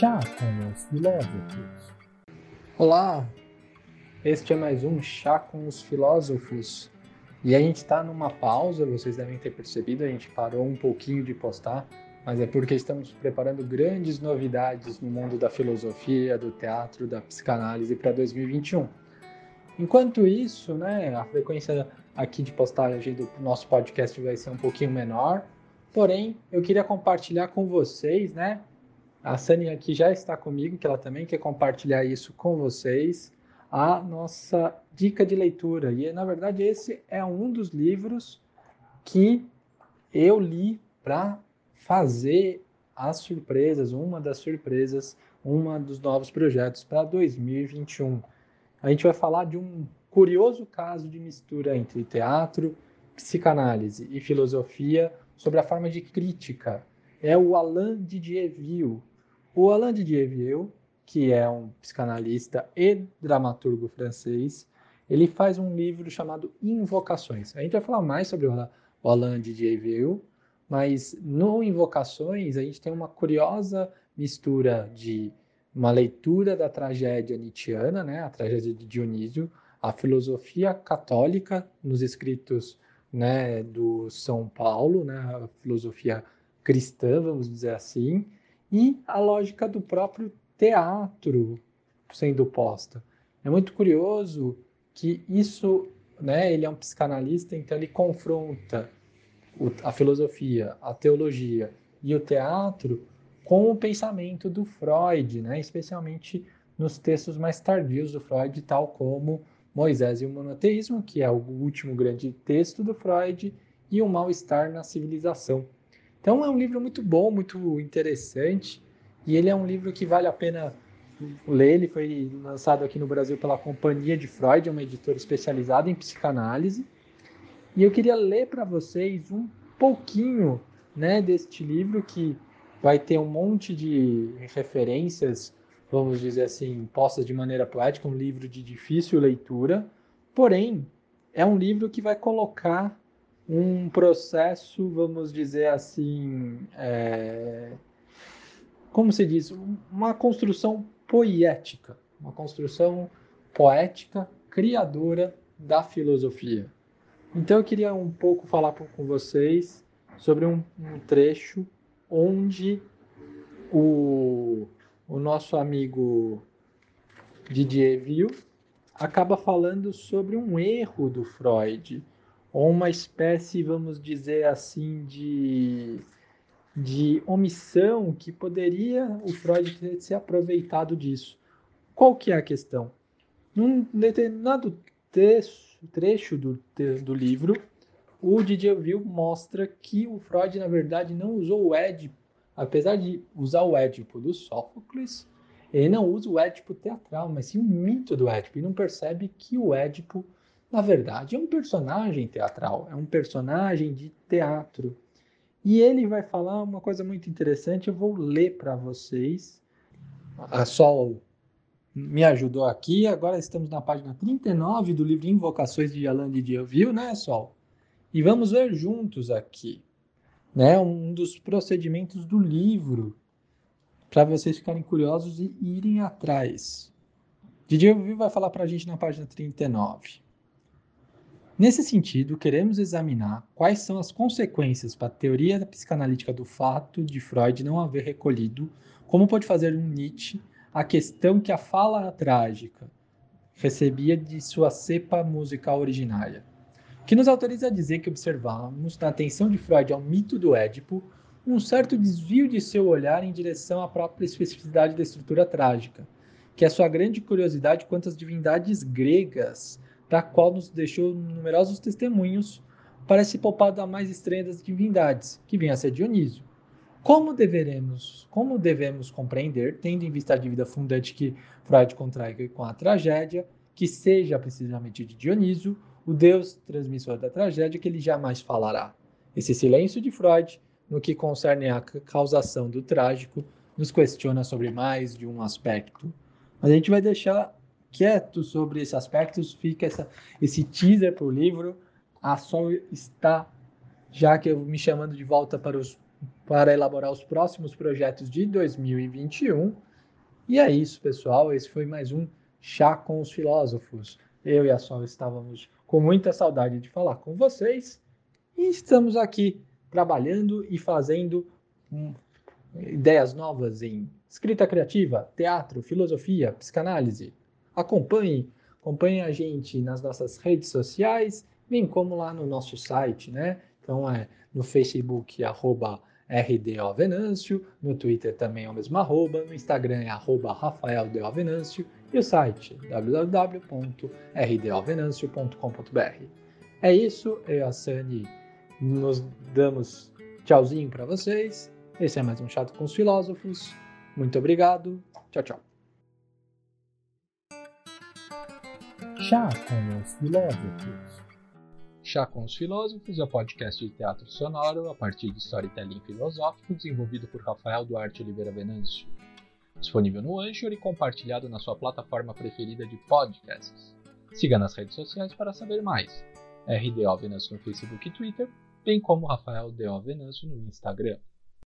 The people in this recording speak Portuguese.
Chá com os Filósofos. Olá, este é mais um Chá com os Filósofos. E a gente está numa pausa, vocês devem ter percebido, a gente parou um pouquinho de postar, mas é porque estamos preparando grandes novidades no mundo da filosofia, do teatro, da psicanálise para 2021. Enquanto isso, né, a frequência aqui de postagem do nosso podcast vai ser um pouquinho menor, porém eu queria compartilhar com vocês, né, a Sani aqui já está comigo, que ela também quer compartilhar isso com vocês, a nossa dica de leitura. E, na verdade, esse é um dos livros que eu li para fazer as surpresas, uma das surpresas, uma dos novos projetos para 2021. A gente vai falar de um curioso caso de mistura entre teatro, psicanálise e filosofia sobre a forma de crítica. É o Alain Didierville, o Alain Didier que é um psicanalista e dramaturgo francês, ele faz um livro chamado Invocações. A gente vai falar mais sobre o Alain Didier mas no Invocações a gente tem uma curiosa mistura de uma leitura da tragédia nietzschiana, né, a tragédia de Dionísio, a filosofia católica nos escritos né, do São Paulo, né, a filosofia cristã, vamos dizer assim, e a lógica do próprio teatro sendo posta. É muito curioso que isso, né, ele é um psicanalista, então ele confronta a filosofia, a teologia e o teatro com o pensamento do Freud, né, especialmente nos textos mais tardios do Freud, tal como Moisés e o Monoteísmo, que é o último grande texto do Freud, e o Mal-Estar na Civilização. Então é um livro muito bom, muito interessante, e ele é um livro que vale a pena ler. Ele foi lançado aqui no Brasil pela Companhia de Freud, uma editora especializada em psicanálise. E eu queria ler para vocês um pouquinho né, deste livro que vai ter um monte de referências, vamos dizer assim, postas de maneira poética, um livro de difícil leitura, porém é um livro que vai colocar um processo, vamos dizer assim, é, como se diz, uma construção poética, uma construção poética, criadora da filosofia. Então eu queria um pouco falar com vocês sobre um, um trecho onde o, o nosso amigo Didier Viu acaba falando sobre um erro do Freud ou uma espécie, vamos dizer assim, de, de omissão que poderia o Freud ter se aproveitado disso. Qual que é a questão? Num determinado texto, trecho do, do livro, o Didierville mostra que o Freud, na verdade, não usou o Édipo, apesar de usar o Édipo do Sófocles, ele não usa o Édipo teatral, mas sim o mito do Édipo, e não percebe que o Édipo na verdade, é um personagem teatral, é um personagem de teatro. E ele vai falar uma coisa muito interessante, eu vou ler para vocês. A Sol me ajudou aqui, agora estamos na página 39 do livro Invocações de Alain de Dieuville, né, Sol? E vamos ver juntos aqui, né, um dos procedimentos do livro, para vocês ficarem curiosos e irem atrás. Didier Ville vai falar para a gente na página 39. Nesse sentido, queremos examinar quais são as consequências para a teoria psicanalítica do fato de Freud não haver recolhido, como pode fazer um Nietzsche, a questão que a fala trágica recebia de sua cepa musical originária, que nos autoriza a dizer que observamos na atenção de Freud ao mito do Édipo um certo desvio de seu olhar em direção à própria especificidade da estrutura trágica, que é sua grande curiosidade quanto às divindades gregas da qual nos deixou numerosos testemunhos para se poupar da mais estranha das divindades, que vinha a ser Dionísio. Como deveremos, como devemos compreender, tendo em vista a dívida fundante que Freud contrai com a tragédia, que seja precisamente de Dionísio, o deus transmissor da tragédia, que ele jamais falará. Esse silêncio de Freud, no que concerne à causação do trágico, nos questiona sobre mais de um aspecto. Mas a gente vai deixar quieto sobre esse aspecto, fica essa, esse teaser para o livro. A Sol está, já que eu me chamando de volta para, os, para elaborar os próximos projetos de 2021. E é isso, pessoal. Esse foi mais um Chá com os Filósofos. Eu e a Sol estávamos com muita saudade de falar com vocês e estamos aqui trabalhando e fazendo hum, ideias novas em escrita criativa, teatro, filosofia, psicanálise. Acompanhe, acompanhe a gente nas nossas redes sociais, bem como lá no nosso site, né? Então é no Facebook, arroba RDO Venâncio, no Twitter também é o mesmo arroba, no Instagram é arroba Rafael Venâncio e o site www.rdovenâncio.com.br. É isso, eu e a Sani nos damos tchauzinho para vocês. Esse é mais um Chato com os Filósofos. Muito obrigado. Tchau, tchau. Chá com os Filósofos. Chá com os Filósofos é um podcast de teatro sonoro a partir de storytelling filosófico desenvolvido por Rafael Duarte Oliveira Venâncio. Disponível no Anchor e compartilhado na sua plataforma preferida de podcasts. Siga nas redes sociais para saber mais. RDO Venâncio no Facebook e Twitter, bem como Rafael D.O. Venâncio no Instagram.